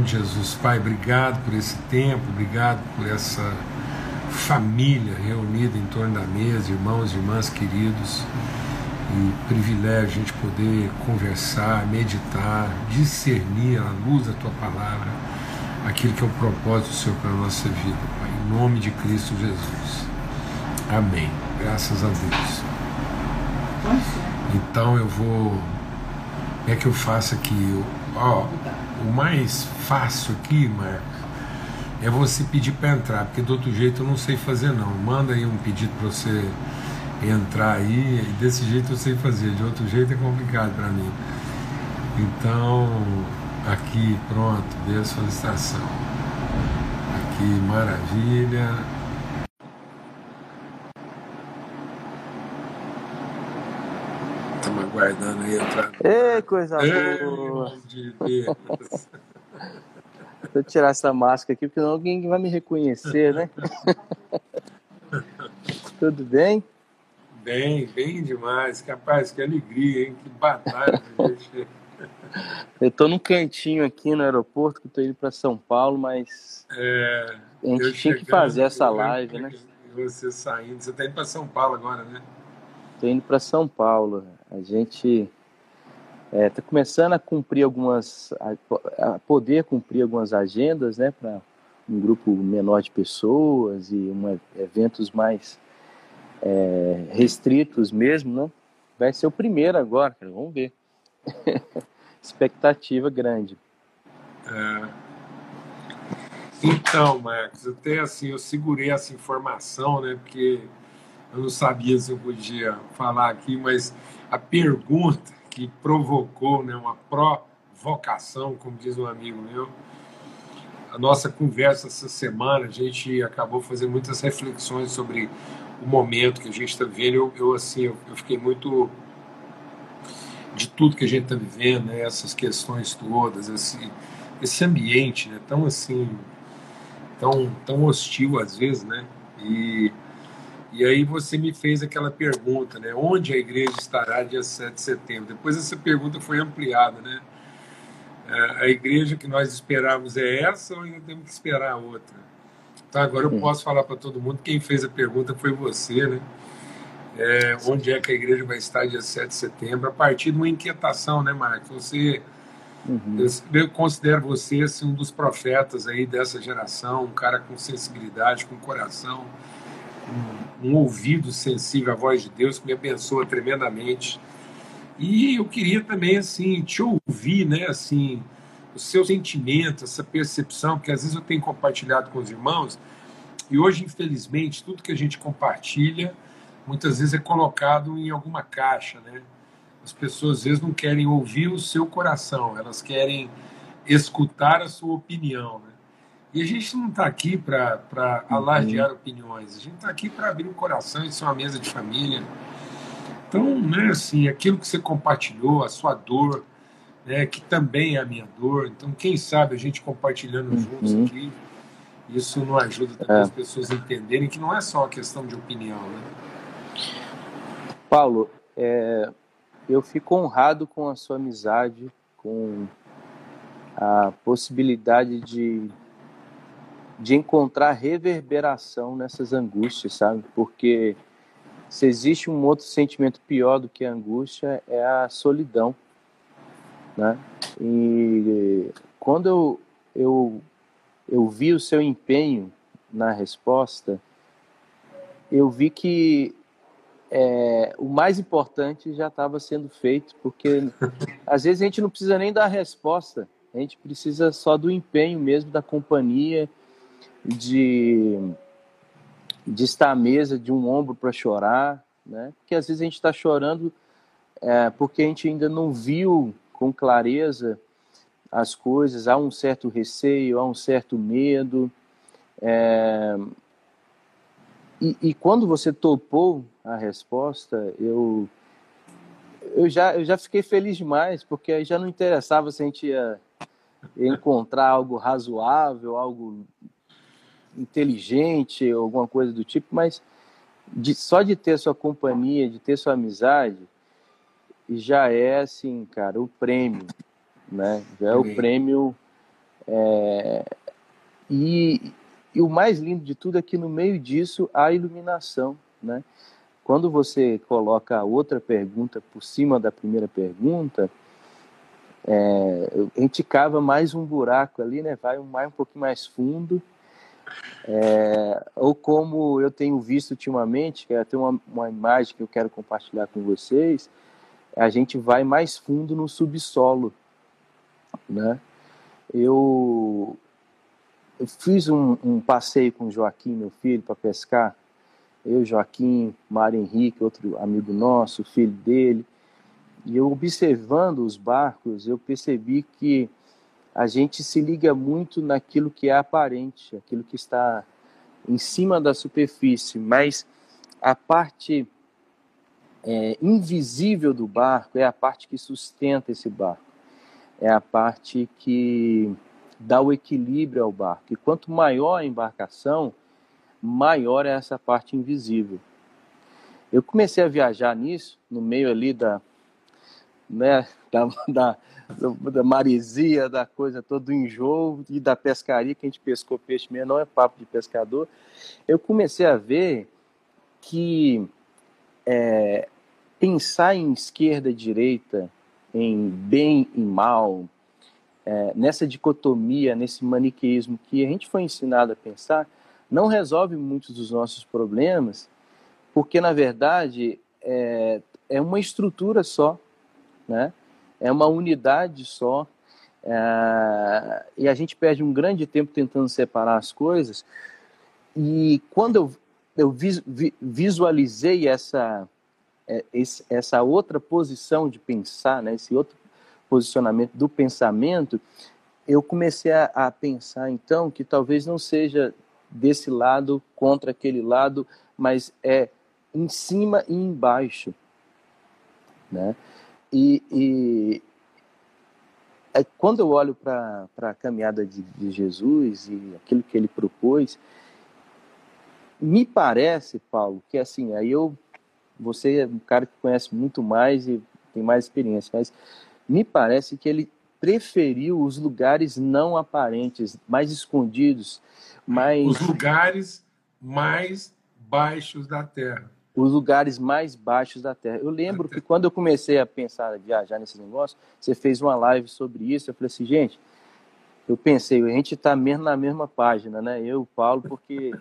nome de Jesus, Pai, obrigado por esse tempo, obrigado por essa família reunida em torno da mesa, irmãos e irmãs queridos. E privilégio a gente poder conversar, meditar, discernir à luz da tua palavra aquilo que é o propósito do Senhor para a nossa vida, Pai. Em nome de Cristo Jesus. Amém. Graças a Deus. Então eu vou. Como é que eu faço aqui? Ó, o mais fácil aqui, Marcos, é você pedir para entrar, porque do outro jeito eu não sei fazer não. Manda aí um pedido para você entrar aí, e desse jeito eu sei fazer, de outro jeito é complicado para mim. Então, aqui, pronto, dê a solicitação. Aqui, maravilha. Estamos aguardando aí entrar. Ei, coisa boa! De Deus. Eu tirar essa máscara aqui, porque não alguém vai me reconhecer, né? Tudo bem? Bem, bem demais. Capaz, que alegria, hein? Que batalha gente. Eu tô num cantinho aqui no aeroporto, que eu tô indo para São Paulo, mas é, a gente tinha que fazer essa live, né? Você saindo, você tá indo para São Paulo agora, né? Tô indo para São Paulo. A gente é, tá começando a cumprir algumas, a, a poder cumprir algumas agendas, né, para um grupo menor de pessoas e uma, eventos mais é, restritos mesmo, né? Vai ser o primeiro agora, cara. Vamos ver. Expectativa grande. É. Então, Marcos, até assim, eu segurei essa informação, né? Porque eu não sabia se eu podia falar aqui, mas a pergunta que provocou né, uma provocação, como diz um amigo meu, a nossa conversa essa semana, a gente acabou fazendo muitas reflexões sobre o momento que a gente está vivendo. Eu, eu assim, eu, eu, fiquei muito de tudo que a gente está vivendo, né, essas questões todas, esse, esse ambiente, né, tão assim, tão, tão hostil às vezes, né, e, e aí você me fez aquela pergunta, né, onde a igreja estará dia 7 de setembro? Depois essa pergunta foi ampliada, né, a igreja que nós esperávamos é essa ou ainda temos que esperar a outra? Então agora eu posso falar para todo mundo, quem fez a pergunta foi você, né? É, onde é que a igreja vai estar dia 7 de setembro, a partir de uma inquietação, né, Marcos? Você, uhum. eu, considero você assim, um dos profetas aí dessa geração, um cara com sensibilidade, com coração, um, ouvido sensível à voz de Deus que me abençoa tremendamente. E eu queria também assim te ouvir, né, assim, o seu sentimento, essa percepção, porque às vezes eu tenho compartilhado com os irmãos, e hoje, infelizmente, tudo que a gente compartilha, muitas vezes é colocado em alguma caixa, né? As pessoas às vezes não querem ouvir o seu coração, elas querem escutar a sua opinião, né? E a gente não está aqui para uhum. alardear opiniões, a gente está aqui para abrir o coração e ser uma mesa de família. Então, né, assim, aquilo que você compartilhou, a sua dor, né, que também é a minha dor. Então, quem sabe a gente compartilhando uhum. juntos aqui, isso não ajuda também é. as pessoas a entenderem que não é só uma questão de opinião. Né? Paulo, é, eu fico honrado com a sua amizade, com a possibilidade de, de encontrar reverberação nessas angústias, sabe? Porque se existe um outro sentimento pior do que a angústia, é a solidão né? E quando eu, eu, eu vi o seu empenho na resposta, eu vi que é, o mais importante já estava sendo feito, porque às vezes a gente não precisa nem dar a resposta, a gente precisa só do empenho mesmo da companhia, de, de estar à mesa, de um ombro para chorar, né? Porque às vezes a gente está chorando é, porque a gente ainda não viu com clareza as coisas, há um certo receio, há um certo medo. É... E, e, quando você topou a resposta, eu, eu, já, eu já fiquei feliz demais, porque aí já não interessava se a gente ia encontrar algo razoável, algo inteligente, alguma coisa do tipo, mas de, só de ter sua companhia, de ter sua amizade, já é assim, cara, o prêmio, né? Já é o prêmio É, e, e o mais lindo de tudo é que no meio disso há iluminação, né? Quando você coloca a outra pergunta por cima da primeira pergunta, é, a gente cava mais um buraco ali, né? Vai um, mais, um pouquinho mais fundo. É, ou como eu tenho visto ultimamente, que é tem uma, uma imagem que eu quero compartilhar com vocês, a gente vai mais fundo no subsolo, né? Eu, eu fiz um, um, passeio com o Joaquim, meu filho, para pescar. Eu, Joaquim, Mário Henrique, outro amigo nosso, filho dele. E eu observando os barcos, eu percebi que a gente se liga muito naquilo que é aparente, aquilo que está em cima da superfície, mas a parte é, invisível do barco é a parte que sustenta esse barco, é a parte que dá o equilíbrio ao barco. E quanto maior a embarcação, maior é essa parte invisível. Eu comecei a viajar nisso, no meio ali da, né, da, da, da maresia, da coisa toda, do enjoo e da pescaria, que a gente pescou peixe mesmo, não é papo de pescador. Eu comecei a ver que é, pensar em esquerda e direita, em bem e mal, é, nessa dicotomia, nesse maniqueísmo que a gente foi ensinado a pensar, não resolve muitos dos nossos problemas, porque na verdade é, é uma estrutura só, né? É uma unidade só, é, e a gente perde um grande tempo tentando separar as coisas. E quando eu, eu visualizei essa, é, essa outra posição de pensar, né, esse outro posicionamento do pensamento, eu comecei a, a pensar então que talvez não seja desse lado contra aquele lado, mas é em cima e embaixo, né? E, e é, quando eu olho para a caminhada de, de, Jesus e aquilo que ele propôs, me parece, Paulo, que assim, aí eu, você é um cara que conhece muito mais e tem mais experiência, mas me parece que ele preferiu os lugares não aparentes, mais escondidos, mais... Os lugares mais baixos da terra. Os lugares mais baixos da terra. Eu lembro que quando eu comecei a pensar, a viajar nesse negócio, você fez uma live sobre isso, eu falei assim, gente, eu pensei, a gente está mesmo na mesma página, né? Eu o Paulo, porque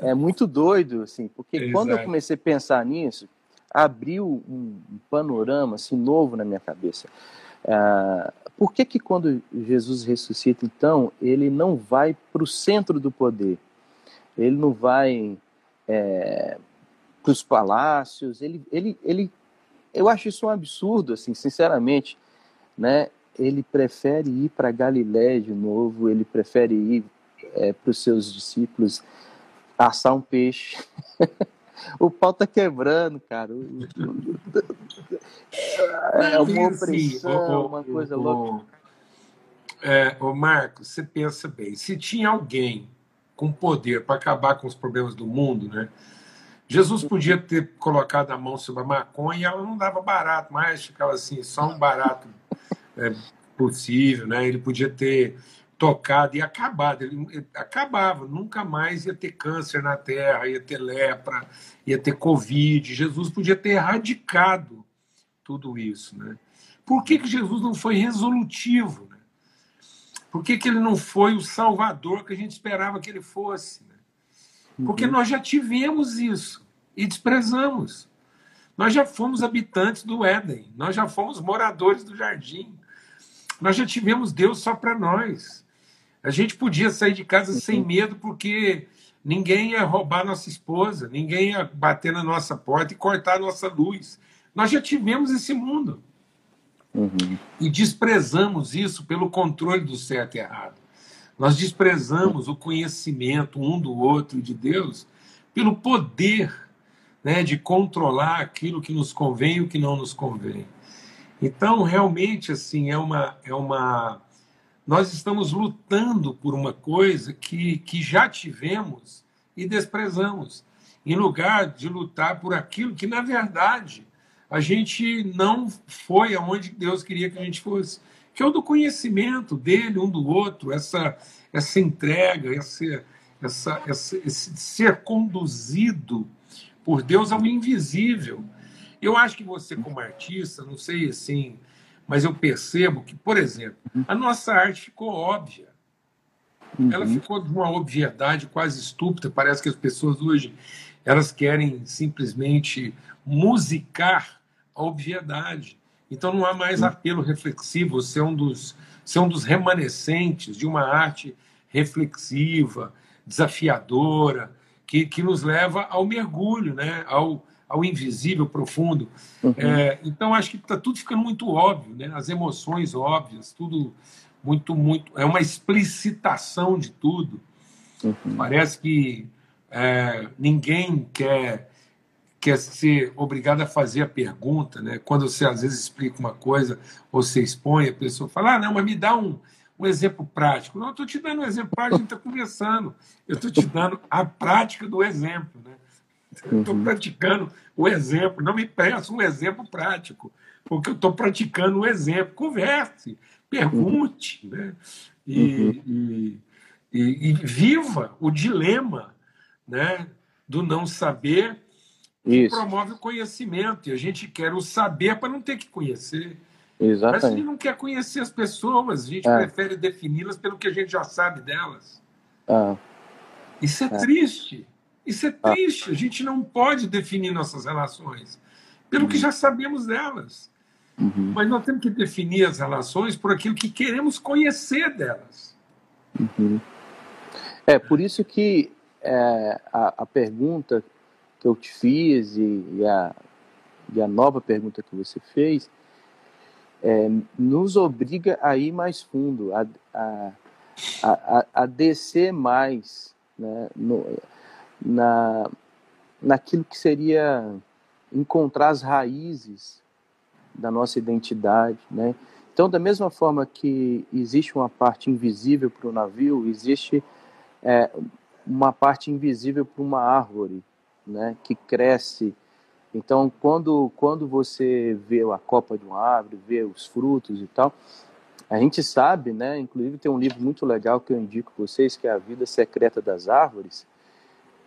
é muito doido, assim, porque Exato. quando eu comecei a pensar nisso, abriu um panorama assim novo na minha cabeça. Ah, por que que quando Jesus ressuscita, então, ele não vai para o centro do poder? Ele não vai é, para os palácios? Ele, ele, ele, eu acho isso um absurdo, assim, sinceramente, né? Ele prefere ir para Galiléia de novo, ele prefere ir é, para os seus discípulos assar um peixe. o pau tá quebrando, cara. É uma opressão, uma coisa louca. É, ô Marcos, você pensa bem, se tinha alguém com poder para acabar com os problemas do mundo, né? Jesus podia ter colocado a mão sobre a maconha e ela não dava barato mais, ficava assim, só um barato é, possível, né? Ele podia ter tocado e acabado. Ele, ele, acabava, nunca mais ia ter câncer na terra, ia ter lepra, ia ter Covid. Jesus podia ter erradicado tudo isso. Né? Por que, que Jesus não foi resolutivo? Né? Por que, que ele não foi o salvador que a gente esperava que ele fosse? Porque uhum. nós já tivemos isso e desprezamos. Nós já fomos habitantes do Éden, nós já fomos moradores do jardim. Nós já tivemos Deus só para nós. A gente podia sair de casa uhum. sem medo porque ninguém ia roubar nossa esposa, ninguém ia bater na nossa porta e cortar a nossa luz. Nós já tivemos esse mundo. Uhum. E desprezamos isso pelo controle do certo e errado. Nós desprezamos o conhecimento um do outro de Deus pelo poder né, de controlar aquilo que nos convém e o que não nos convém. Então, realmente, assim, é uma, é uma nós estamos lutando por uma coisa que, que já tivemos e desprezamos, em lugar de lutar por aquilo que, na verdade, a gente não foi aonde Deus queria que a gente fosse, que é o do conhecimento dele, um do outro, essa, essa entrega, essa, essa, essa, esse ser conduzido por Deus ao invisível. Eu acho que você, como artista, não sei assim, mas eu percebo que, por exemplo, a nossa arte ficou óbvia. Uhum. Ela ficou de uma obviedade quase estúpida. Parece que as pessoas hoje elas querem simplesmente musicar a obviedade. Então não há mais apelo reflexivo, ser um dos, ser um dos remanescentes de uma arte reflexiva, desafiadora, que, que nos leva ao mergulho, né? ao, ao invisível profundo. Uhum. É, então acho que está tudo ficando muito óbvio, né? as emoções óbvias, tudo muito, muito. É uma explicitação de tudo. Uhum. Parece que é, ninguém quer quer ser obrigado a fazer a pergunta, né? Quando você às vezes explica uma coisa ou você expõe, a pessoa fala: "Ah, não, mas me dá um, um exemplo prático". Não, eu estou te dando um exemplo prático, a gente está conversando. Eu estou te dando a prática do exemplo, né? Estou uhum. praticando o exemplo. Não me peça um exemplo prático, porque eu estou praticando o exemplo. Converse, pergunte, uhum. né? E, uhum. e, e, e, viva o dilema né, do não saber que promove o conhecimento. E a gente quer o saber para não ter que conhecer. Exatamente. Mas a gente não quer conhecer as pessoas, a gente é. prefere defini-las pelo que a gente já sabe delas. É. Isso é, é, triste. Isso é ah. triste. A gente não pode definir nossas relações pelo uhum. que já sabemos delas. Uhum. Mas nós temos que definir as relações por aquilo que queremos conhecer delas. Uhum. É por isso que é, a, a, pergunta que eu te fiz e, e, a, e a nova pergunta que você fez é, nos obriga a ir mais fundo, a, a, a, a descer mais né, no, na, naquilo que seria encontrar as raízes da nossa identidade, né? Então, da mesma forma que existe uma parte invisível para o navio, existe é, uma parte invisível para uma árvore, né, que cresce. Então, quando quando você vê a copa de uma árvore, vê os frutos e tal, a gente sabe, né, inclusive tem um livro muito legal que eu indico para vocês, que é A Vida Secreta das Árvores.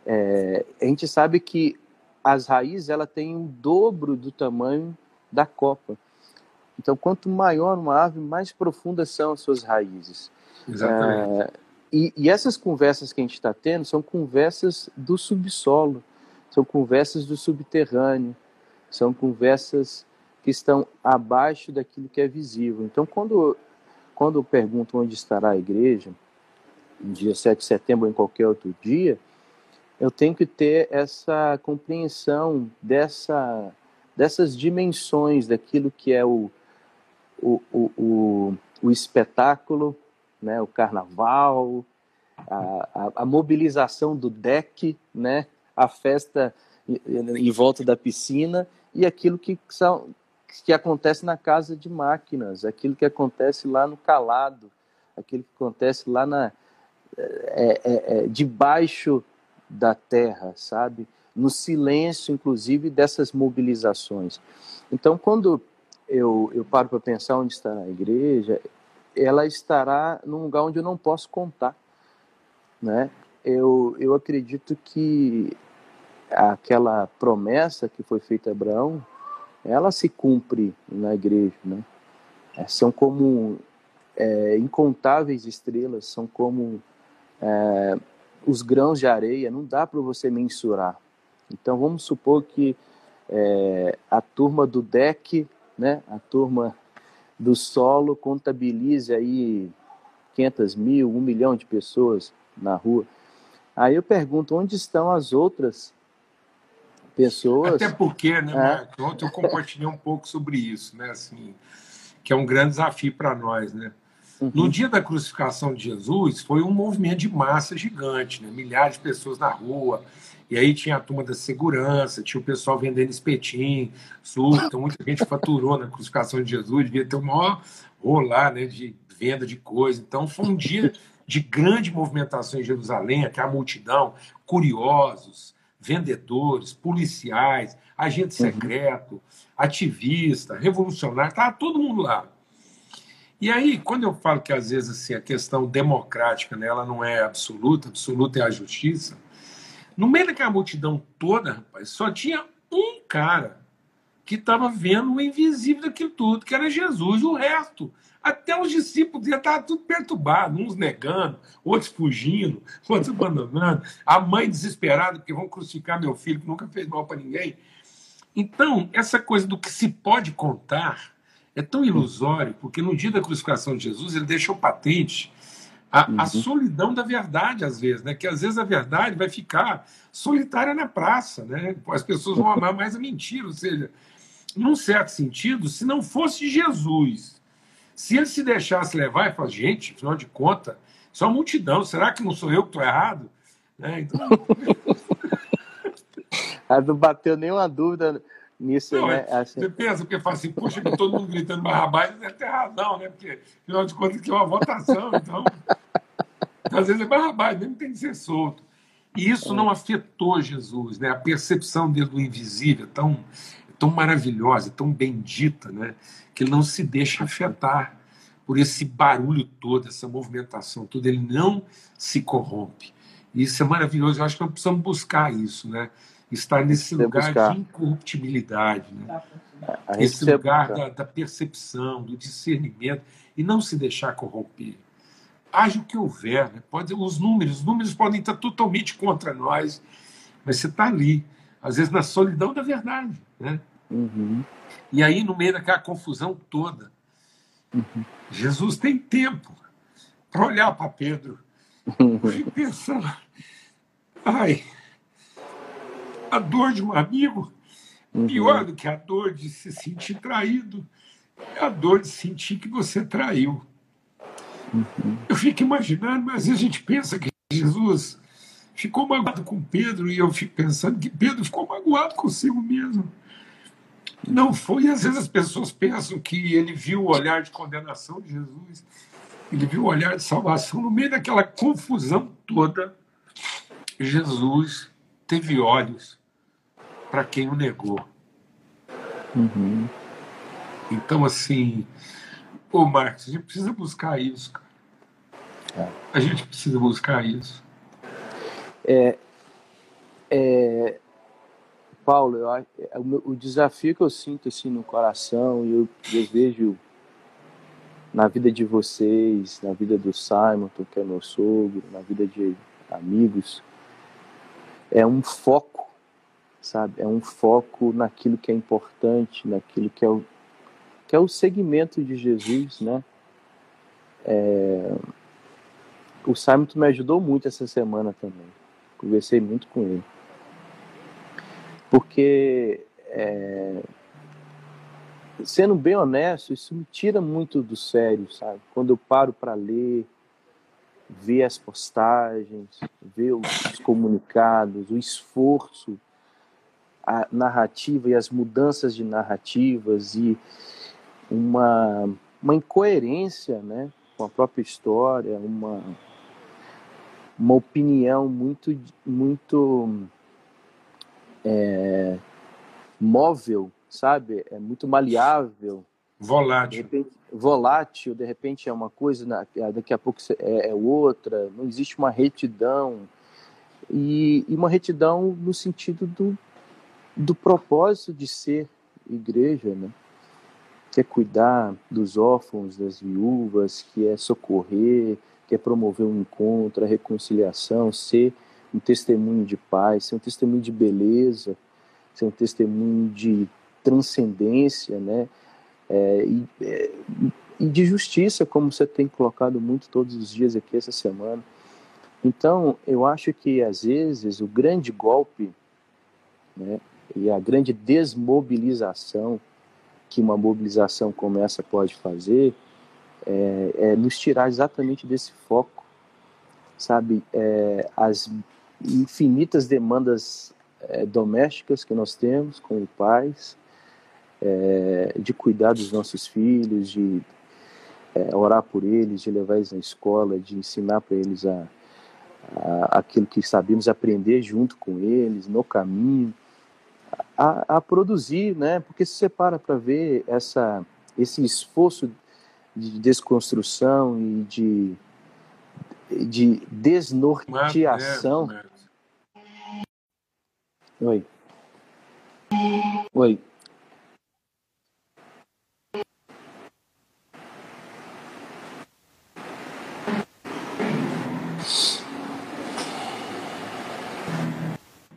É, a gente sabe que as raízes ela tem um dobro do tamanho da copa. Então, quanto maior uma árvore, mais profundas são as suas raízes. Exatamente. É, e, e essas conversas que a gente está tendo são conversas do subsolo, são conversas do subterrâneo, são conversas que estão abaixo daquilo que é visível. Então, quando, quando eu pergunto onde estará a igreja, no dia 7 de setembro ou em qualquer outro dia, eu tenho que ter essa compreensão dessa, dessas dimensões daquilo que é o, o, o, o, o espetáculo, né, o carnaval, a, a, a mobilização do deck, né, a festa em volta da piscina e aquilo que, são, que acontece na casa de máquinas, aquilo que acontece lá no calado, aquilo que acontece lá na, é, é, é, debaixo da terra, sabe? No silêncio, inclusive, dessas mobilizações. Então, quando eu, eu paro para pensar onde está a igreja, ela estará num lugar onde eu não posso contar, né? Eu, eu acredito que aquela promessa que foi feita a Abraão, ela se cumpre na igreja, né? É, são como é, incontáveis estrelas, são como é, os grãos de areia, não dá para você mensurar. Então vamos supor que é, a turma do deck, né, a turma do solo contabilize aí 500 mil, um milhão de pessoas na rua. Aí eu pergunto, onde estão as outras pessoas? Até porque, né, é. Marco, ontem eu compartilhei um pouco sobre isso, né, assim, que é um grande desafio para nós, né? Uhum. No dia da crucificação de Jesus, foi um movimento de massa gigante, né? milhares de pessoas na rua, e aí tinha a turma da segurança, tinha o pessoal vendendo espetinho, então muita gente faturou na crucificação de Jesus, devia ter o maior rolar né, de venda de coisa. Então foi um dia de grande movimentação em Jerusalém, aquela multidão, curiosos, vendedores, policiais, agente uhum. secreto, ativista, revolucionário, estava todo mundo lá. E aí, quando eu falo que às vezes assim, a questão democrática né, ela não é absoluta, absoluta é a justiça, no meio daquela multidão toda, rapaz, só tinha um cara que estava vendo o invisível daquilo tudo, que era Jesus. O resto, até os discípulos já estavam tudo perturbados, uns negando, outros fugindo, outros abandonando, a mãe desesperada porque vão crucificar meu filho que nunca fez mal para ninguém. Então, essa coisa do que se pode contar é tão ilusório, porque no dia da crucificação de Jesus ele deixou patente a, uhum. a, solidão da verdade, às vezes, né? Que às vezes a verdade vai ficar solitária na praça, né? As pessoas vão amar mais a mentira, ou seja, num certo sentido, se não fosse Jesus, se ele se deixasse levar e falar, gente, afinal de contas, só multidão, será que não sou eu que estou errado? Né? Então... não bateu nenhuma dúvida nisso, não, né? É, assim... Você pensa, porque fala assim, poxa, todo mundo gritando Barrabás, deve ter razão, né? Porque, afinal de contas, aqui é uma votação, então. Às vezes é Barrabás, mesmo tem que ser solto. E isso não afetou Jesus, né? A percepção dele do invisível é tão, tão maravilhosa, tão bendita, né? Que ele não se deixa afetar por esse barulho todo, essa movimentação toda. Ele não se corrompe. E isso é maravilhoso. Eu acho que nós precisamos buscar isso, né? estar nesse lugar buscar. de incorruptibilidade, né? esse lugar da, da, percepção, do discernimento, e não se deixar corromper. Haja o que houver, né? Pode, os números, os números podem estar totalmente contra nós, mas você está ali, às vezes na solidão da verdade. Né? Uhum. E aí, no meio daquela confusão toda, uhum. Jesus tem tempo para olhar para Pedro e pensar: ai, a dor de um amigo, uhum. pior do que a dor de se sentir traído, é a dor de sentir que você traiu. Uhum. Eu fico imaginando, mas às vezes a gente pensa que Jesus ficou magoado com Pedro, e eu fico pensando que Pedro ficou magoado consigo mesmo. Não foi, às vezes as pessoas pensam que ele viu o olhar de condenação de Jesus, ele viu o olhar de salvação. No meio daquela confusão toda, Jesus teve olhos para quem o negou. Uhum. Então, assim, ô Marcos, a gente precisa buscar isso, cara. É. A gente precisa buscar isso. É, é, Paulo, eu, é, o, o, desafio que eu sinto assim no coração e eu desejo na vida de vocês, na vida do Simon, que é meu sogro, na vida de amigos, é um foco sabe? É um foco naquilo que é importante, naquilo que é o, que é o segmento de Jesus, né? É... O Simon me ajudou muito essa semana também. Conversei muito com ele. Porque, é... sendo bem honesto, isso me tira muito do sério, sabe? Quando eu paro para ler, ver as postagens, ver os comunicados, o esforço a narrativa e as mudanças de narrativas e uma, uma incoerência né, com a própria história, uma, uma opinião muito, muito é, móvel, sabe? É muito maleável. Volátil. De repente, volátil, de repente é uma coisa, daqui a pouco é, é outra, não existe uma retidão. E, e uma retidão no sentido do, do propósito de ser igreja, né? que é cuidar dos órfãos, das viúvas, que é socorrer, que é promover um encontro, a reconciliação, ser um testemunho de paz, ser um testemunho de beleza, ser um testemunho de transcendência, né? É, e, é, e de justiça, como você tem colocado muito todos os dias aqui essa semana. Então, eu acho que às vezes o grande golpe né, e a grande desmobilização que uma mobilização como essa pode fazer é, é nos tirar exatamente desse foco, sabe? É, as infinitas demandas é, domésticas que nós temos como pais, é, de cuidar dos nossos filhos, de é, orar por eles, de levar eles na escola, de ensinar para eles a, a, aquilo que sabemos, aprender junto com eles, no caminho a, a produzir, né? Porque se você para para ver essa, esse esforço de desconstrução e de, de desnorteação. Oi. Oi.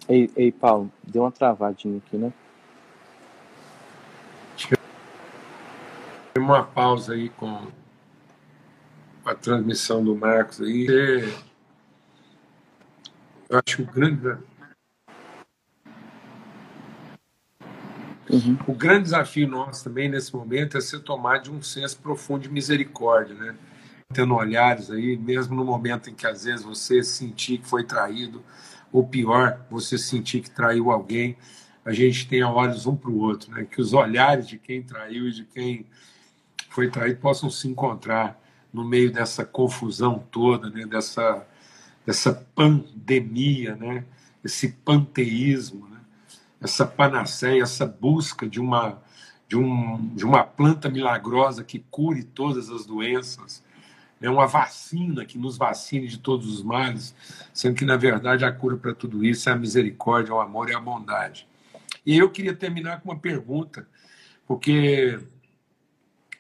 Ei, ei, Paulo, deu uma travadinha aqui, né? Uma pausa aí com a transmissão do Marcos aí. Eu acho que o grande. Uhum. O grande desafio nosso também nesse momento é ser tomar de um senso profundo de misericórdia, né? Tendo olhares aí, mesmo no momento em que às vezes você sentir que foi traído, ou pior, você sentir que traiu alguém, a gente tenha olhos um para o outro, né? que os olhares de quem traiu e de quem foi traído possam se encontrar no meio dessa confusão toda, né? dessa, dessa pandemia, né? esse panteísmo, né? essa panaceia, essa busca de uma, de, um, de uma planta milagrosa que cure todas as doenças, é uma vacina que nos vacine de todos os males, sendo que, na verdade, a cura para tudo isso é a misericórdia, o amor e a bondade. E eu queria terminar com uma pergunta, porque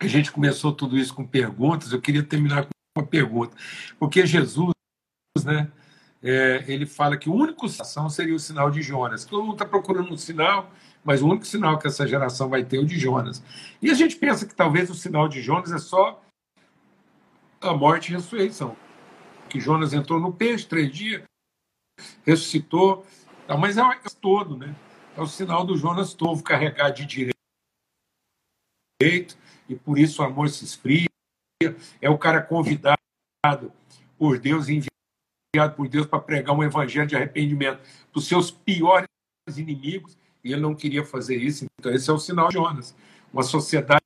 a gente começou tudo isso com perguntas, eu queria terminar com uma pergunta. Porque Jesus, né, é, ele fala que o único sinal seria o sinal de Jonas. Todo mundo está procurando um sinal, mas o único sinal que essa geração vai ter é o de Jonas. E a gente pensa que talvez o sinal de Jonas é só a morte e a ressurreição. Que Jonas entrou no peixe três dias, ressuscitou, mas é o todo, né? É o sinal do Jonas Tovo carregar de direito, e por isso o amor se esfria. É o cara convidado por Deus, enviado por Deus para pregar um evangelho de arrependimento para os seus piores inimigos, e ele não queria fazer isso. Então, esse é o sinal de Jonas. Uma sociedade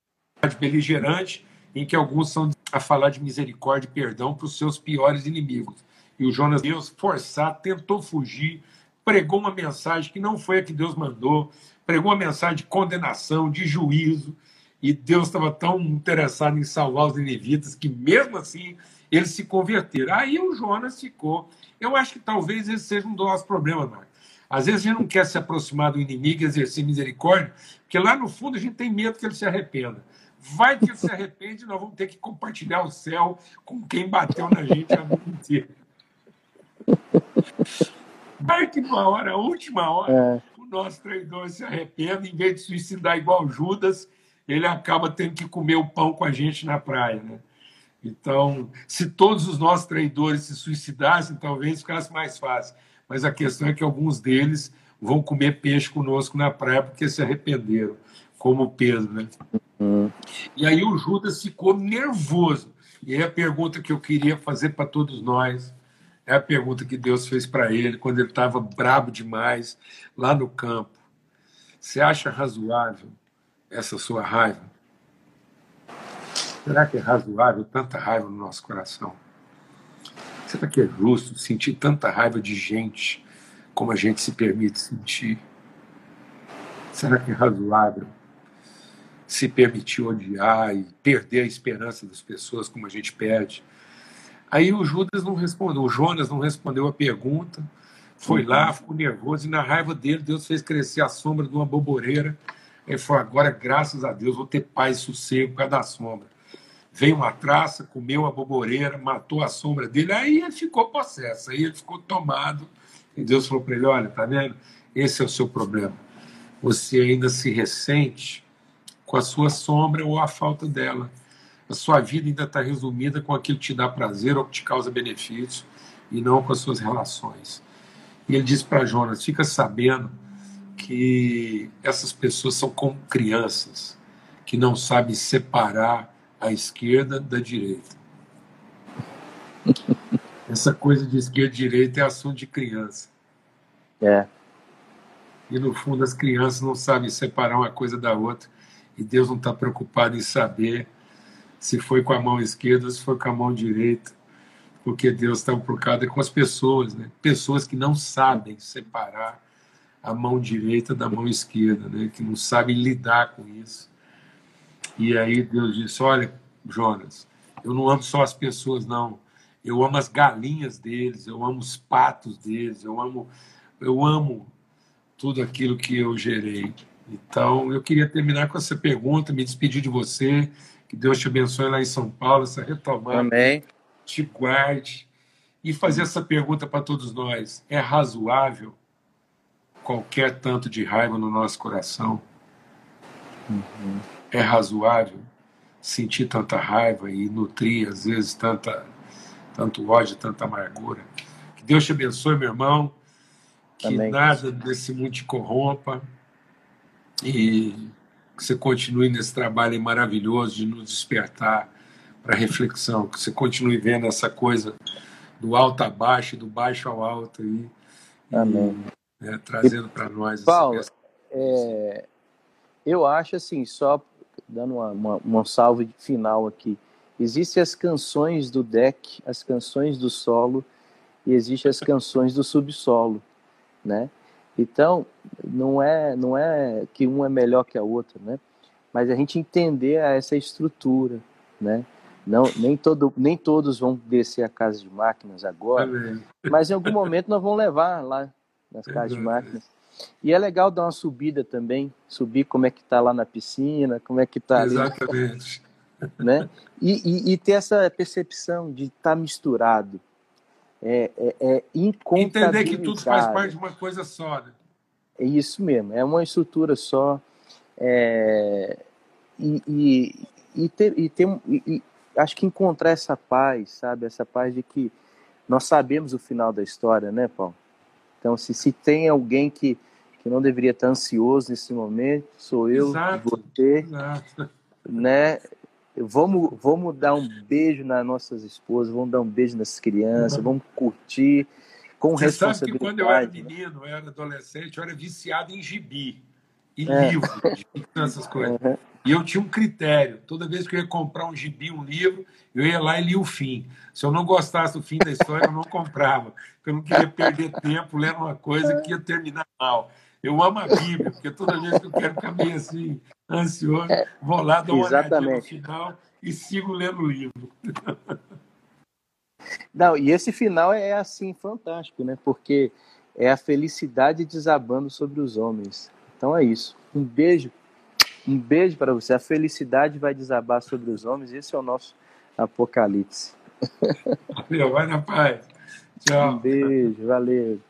beligerante em que alguns são a falar de misericórdia e perdão para os seus piores inimigos. E o Jonas Deus forçar, tentou fugir, pregou uma mensagem que não foi a que Deus mandou, pregou uma mensagem de condenação, de juízo, e Deus estava tão interessado em salvar os ninivitas que mesmo assim eles se converteram. Aí o Jonas ficou. Eu acho que talvez esse seja um dos nossos problemas, Marcos. Às vezes a gente não quer se aproximar do inimigo e exercer misericórdia, porque lá no fundo a gente tem medo que ele se arrependa. Vai que ele se arrepende, nós vamos ter que compartilhar o céu com quem bateu na gente a vida inteira. Vai que numa hora, última hora, é. o nosso traidor se arrepende, em vez de suicidar igual Judas, ele acaba tendo que comer o pão com a gente na praia, né? Então, se todos os nossos traidores se suicidassem, talvez ficasse mais fácil. Mas a questão é que alguns deles vão comer peixe conosco na praia porque se arrependeram, como Pedro, né? Uhum. E aí o Judas ficou nervoso. E aí a pergunta que eu queria fazer para todos nós é a pergunta que Deus fez para ele quando ele estava brabo demais lá no campo. Você acha razoável essa sua raiva? Será que é razoável tanta raiva no nosso coração? Será que é justo sentir tanta raiva de gente como a gente se permite sentir? Será que é razoável se permitir odiar e perder a esperança das pessoas como a gente perde. Aí o Judas não respondeu, o Jonas não respondeu a pergunta, foi lá, ficou nervoso e na raiva dele Deus fez crescer a sombra de uma boboreira. Ele falou: agora, graças a Deus, vou ter paz e sossego por causa da sombra. Veio uma traça, comeu a boboreira, matou a sombra dele, aí ele ficou possesso, aí ele ficou tomado. E Deus falou para ele: olha, tá vendo? Esse é o seu problema. Você ainda se ressente com a sua sombra ou a falta dela. A sua vida ainda está resumida com aquilo que te dá prazer ou que te causa benefício e não com as suas relações. E ele diz para Jonas: fica sabendo que essas pessoas são como crianças que não sabem separar a esquerda da direita. Essa coisa de esquerda e direita é assunto de criança. É. E no fundo as crianças não sabem separar uma coisa da outra e Deus não está preocupado em saber se foi com a mão esquerda ou se foi com a mão direita, porque Deus está preocupado com as pessoas, né? pessoas que não sabem separar a mão direita da mão esquerda, né? que não sabem lidar com isso. E aí Deus disse: Olha, Jonas. Eu não amo só as pessoas, não. Eu amo as galinhas deles, eu amo os patos deles, eu amo, eu amo tudo aquilo que eu gerei. Então, eu queria terminar com essa pergunta, me despedir de você, que Deus te abençoe lá em São Paulo, essa retomada. Amém. Te guarde. E fazer essa pergunta para todos nós: é razoável qualquer tanto de raiva no nosso coração? Uhum. É razoável sentir tanta raiva e nutrir, às vezes, tanta, tanto ódio, tanta amargura? Que Deus te abençoe, meu irmão. Que Amém. nada desse mundo te corrompa e que você continue nesse trabalho maravilhoso de nos despertar para reflexão, que você continue vendo essa coisa do alto a baixo, do baixo ao alto aí, Amém. E, né, trazendo para nós. Paulo, é, eu acho assim, só dando uma, uma, uma salve final aqui, existem as canções do deck, as canções do solo e existem as canções do subsolo, né? Então, não é, não é que um é melhor que a outra, né? Mas a gente entender essa estrutura, né? Não, nem, todo, nem todos vão descer a casa de máquinas agora, mas em algum momento nós vamos levar lá nas casas de máquinas. E é legal dar uma subida também, subir como é que está lá na piscina, como é que está ali. Exatamente. Né? E, e, e, ter essa percepção de estar tá misturado, é, é, é Entender que tudo faz parte de uma coisa só, né? É isso mesmo, é uma estrutura só. É, e, e, e, ter, e, ter, e, acho que encontrar essa paz, sabe? Essa paz de que nós sabemos o final da história, né, Paulo? Então, se, se tem alguém que, que não deveria estar ansioso nesse momento, sou eu, exato, você, exato. né? Vamos, vamos dar um beijo nas nossas esposas, vamos dar um beijo nas crianças, vamos curtir com Você responsabilidade. Sabe que quando eu era menino, eu era adolescente, eu era viciado em gibi, em é. livro, essas coisas. Uhum. E eu tinha um critério. Toda vez que eu ia comprar um gibi, um livro, eu ia lá e lia o fim. Se eu não gostasse do fim da história, eu não comprava. Porque eu não queria perder tempo lendo uma coisa que ia terminar mal. Eu amo a Bíblia, porque toda vez que eu quero ficar meio assim, ansioso, é, vou lá, dou uma olhadinha no final e sigo lendo o livro. Não, e esse final é assim, fantástico, né? Porque é a felicidade desabando sobre os homens. Então é isso. Um beijo, um beijo para você. A felicidade vai desabar sobre os homens. Esse é o nosso Apocalipse. Valeu, vai na paz. Tchau. Um beijo, valeu.